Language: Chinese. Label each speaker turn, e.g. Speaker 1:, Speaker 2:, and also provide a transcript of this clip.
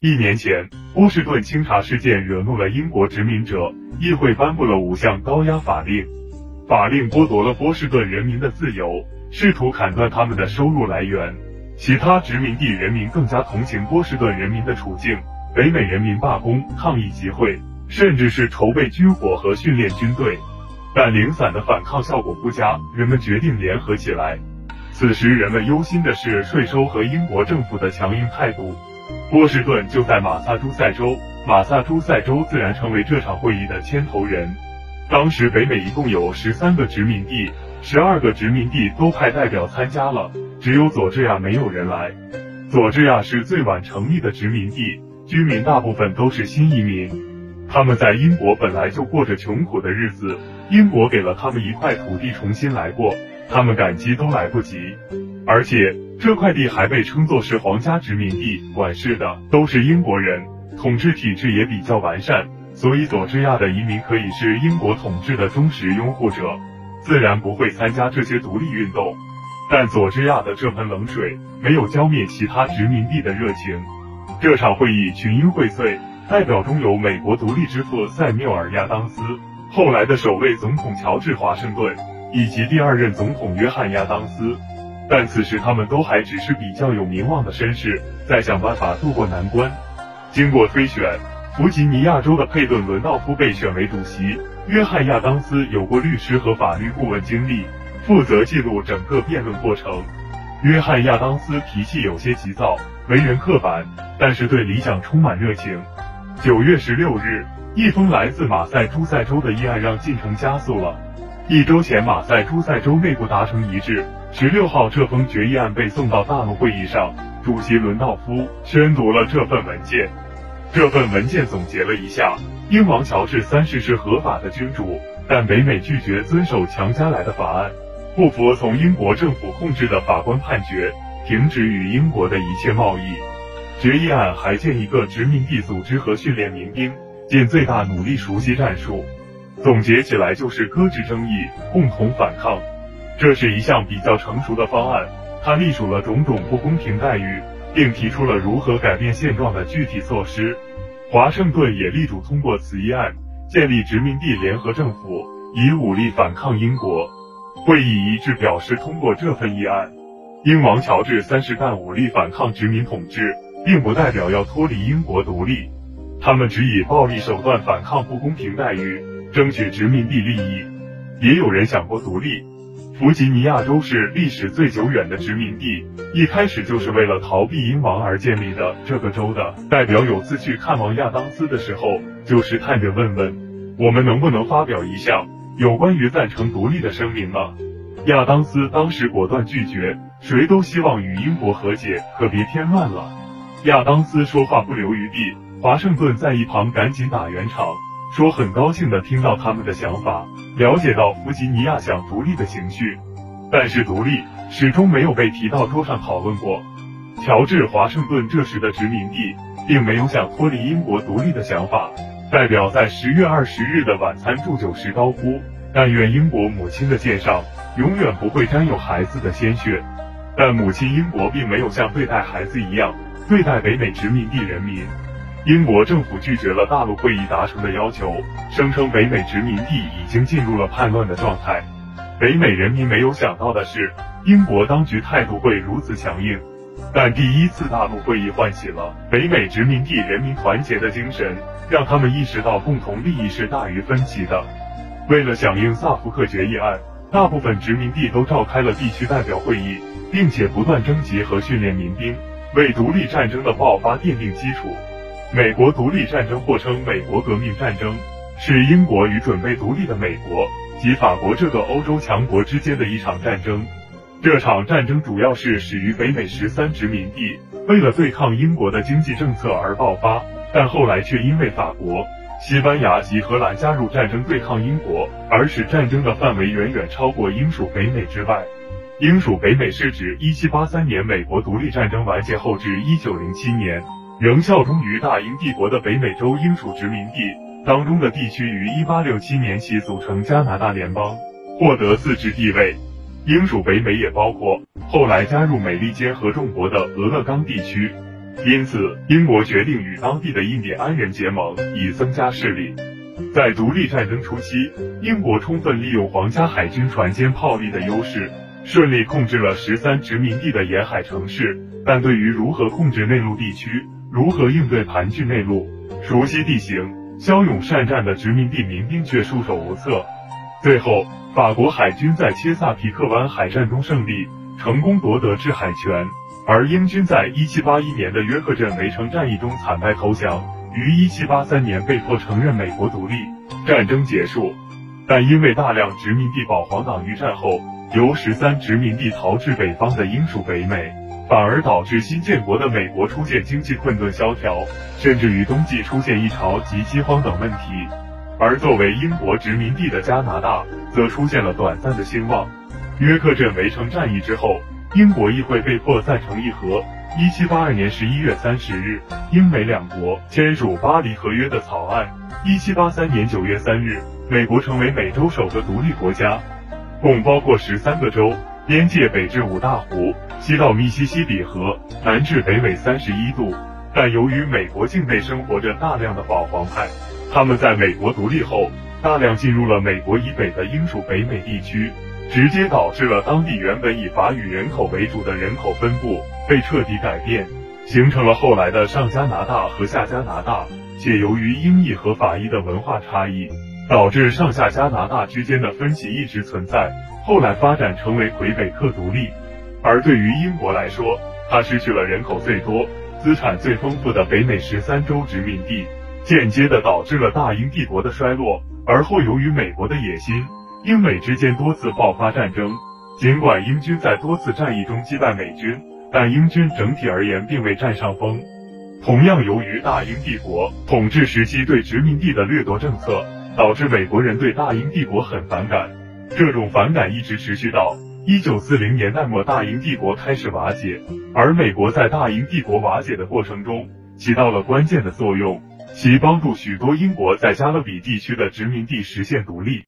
Speaker 1: 一年前，波士顿清查事件惹怒了英国殖民者，议会颁布了五项高压法令，法令剥夺了波士顿人民的自由，试图砍断他们的收入来源。其他殖民地人民更加同情波士顿人民的处境，北美人民罢工、抗议集会，甚至是筹备军火和训练军队。但零散的反抗效果不佳，人们决定联合起来。此时，人们忧心的是税收和英国政府的强硬态度。波士顿就在马萨诸塞州，马萨诸塞州自然成为这场会议的牵头人。当时，北美一共有十三个殖民地，十二个殖民地都派代表参加了。只有佐治亚没有人来。佐治亚是最晚成立的殖民地，居民大部分都是新移民。他们在英国本来就过着穷苦的日子，英国给了他们一块土地重新来过，他们感激都来不及。而且这块地还被称作是皇家殖民地，管事的都是英国人，统治体制也比较完善，所以佐治亚的移民可以是英国统治的忠实拥护者，自然不会参加这些独立运动。但佐治亚的这盆冷水没有浇灭其他殖民地的热情。这场会议群英荟萃，代表中有美国独立之父塞缪尔·亚当斯，后来的首位总统乔治·华盛顿，以及第二任总统约翰·亚当斯。但此时他们都还只是比较有名望的绅士，在想办法渡过难关。经过推选，弗吉尼亚州的佩顿·伦道夫被选为主席。约翰·亚当斯有过律师和法律顾问经历。负责记录整个辩论过程。约翰·亚当斯脾气有些急躁，为人刻板，但是对理想充满热情。九月十六日，一封来自马赛诸塞州的议案让进程加速了。一周前，马赛诸塞州内部达成一致。十六号，这封决议案被送到大陆会议上，主席伦道夫宣读了这份文件。这份文件总结了一下：英王乔治三世是合法的君主，但北美拒绝遵守强加来的法案。不服从英国政府控制的法官判决，停止与英国的一切贸易。决议案还建一个殖民地组织和训练民兵，尽最大努力熟悉战术。总结起来就是搁置争议，共同反抗。这是一项比较成熟的方案，它隶属了种种不公平待遇，并提出了如何改变现状的具体措施。华盛顿也力主通过此议案，建立殖民地联合政府，以武力反抗英国。会议一致表示通过这份议案。英王乔治三世干武力反抗殖民统治，并不代表要脱离英国独立。他们只以暴力手段反抗不公平待遇，争取殖民地利益。也有人想过独立。弗吉尼亚州是历史最久远的殖民地，一开始就是为了逃避英王而建立的。这个州的代表有次去看望亚当斯的时候，就试探着问问，我们能不能发表一项。有关于赞成独立的声明了，亚当斯当时果断拒绝。谁都希望与英国和解，可别添乱了。亚当斯说话不留余地，华盛顿在一旁赶紧打圆场，说很高兴的听到他们的想法，了解到弗吉尼亚想独立的情绪，但是独立始终没有被提到桌上讨论过。乔治华盛顿这时的殖民地，并没有想脱离英国独立的想法。代表在十月二十日的晚餐祝酒时高呼：“但愿英国母亲的剑上永远不会沾有孩子的鲜血。”但母亲英国并没有像对待孩子一样对待北美殖民地人民。英国政府拒绝了大陆会议达成的要求，声称北美殖民地已经进入了叛乱的状态。北美人民没有想到的是，英国当局态度会如此强硬。但第一次大陆会议唤起了北美殖民地人民团结的精神，让他们意识到共同利益是大于分歧的。为了响应萨福克决议案，大部分殖民地都召开了地区代表会议，并且不断征集和训练民兵，为独立战争的爆发奠定基础。美国独立战争或称美国革命战争，是英国与准备独立的美国及法国这个欧洲强国之间的一场战争。这场战争主要是始于北美十三殖民地为了对抗英国的经济政策而爆发，但后来却因为法国、西班牙及荷兰加入战争对抗英国，而使战争的范围远远超过英属北美之外。英属北美是指一七八三年美国独立战争完结后至一九零七年仍效忠于大英帝国的北美洲英属殖民地当中的地区，于一八六七年起组成加拿大联邦，获得自治地位。英属北美也包括后来加入美利坚合众国的俄勒冈地区。因此英国决定与当地的印第安人结盟，以增加势力。在独立战争初期，英国充分利用皇家海军船坚炮利的优势，顺利控制了十三殖民地的沿海城市。但对于如何控制内陆地区，如何应对盘踞内陆、熟悉地形、骁勇善战的殖民地民兵却束手无策。最后，法国海军在切萨皮克湾海战中胜利，成功夺得制海权，而英军在1781年的约克镇围城战役中惨败投降。于一七八三年被迫承认美国独立，战争结束。但因为大量殖民地保皇党于战后由十三殖民地逃至北方的英属北美，反而导致新建国的美国出现经济困顿萧条，甚至于冬季出现一潮及饥荒等问题。而作为英国殖民地的加拿大，则出现了短暂的兴旺。约克镇围城战役之后，英国议会被迫赞成议和。一七八二年十一月三十日，英美两国签署《巴黎合约》的草案。一七八三年九月三日，美国成为美洲首个独立国家，共包括十三个州，边界北至五大湖，西到密西西比河，南至北纬三十一度。但由于美国境内生活着大量的保皇派，他们在美国独立后，大量进入了美国以北的英属北美地区。直接导致了当地原本以法语人口为主的人口分布被彻底改变，形成了后来的上加拿大和下加拿大。且由于英裔和法裔的文化差异，导致上下加拿大之间的分歧一直存在。后来发展成为魁北克独立。而对于英国来说，它失去了人口最多、资产最丰富的北美十三州殖民地，间接的导致了大英帝国的衰落。而后由于美国的野心。英美之间多次爆发战争，尽管英军在多次战役中击败美军，但英军整体而言并未占上风。同样，由于大英帝国统治时期对殖民地的掠夺政策，导致美国人对大英帝国很反感。这种反感一直持续到一九四零年代末，大英帝国开始瓦解。而美国在大英帝国瓦解的过程中起到了关键的作用，其帮助许多英国在加勒比地区的殖民地实现独立。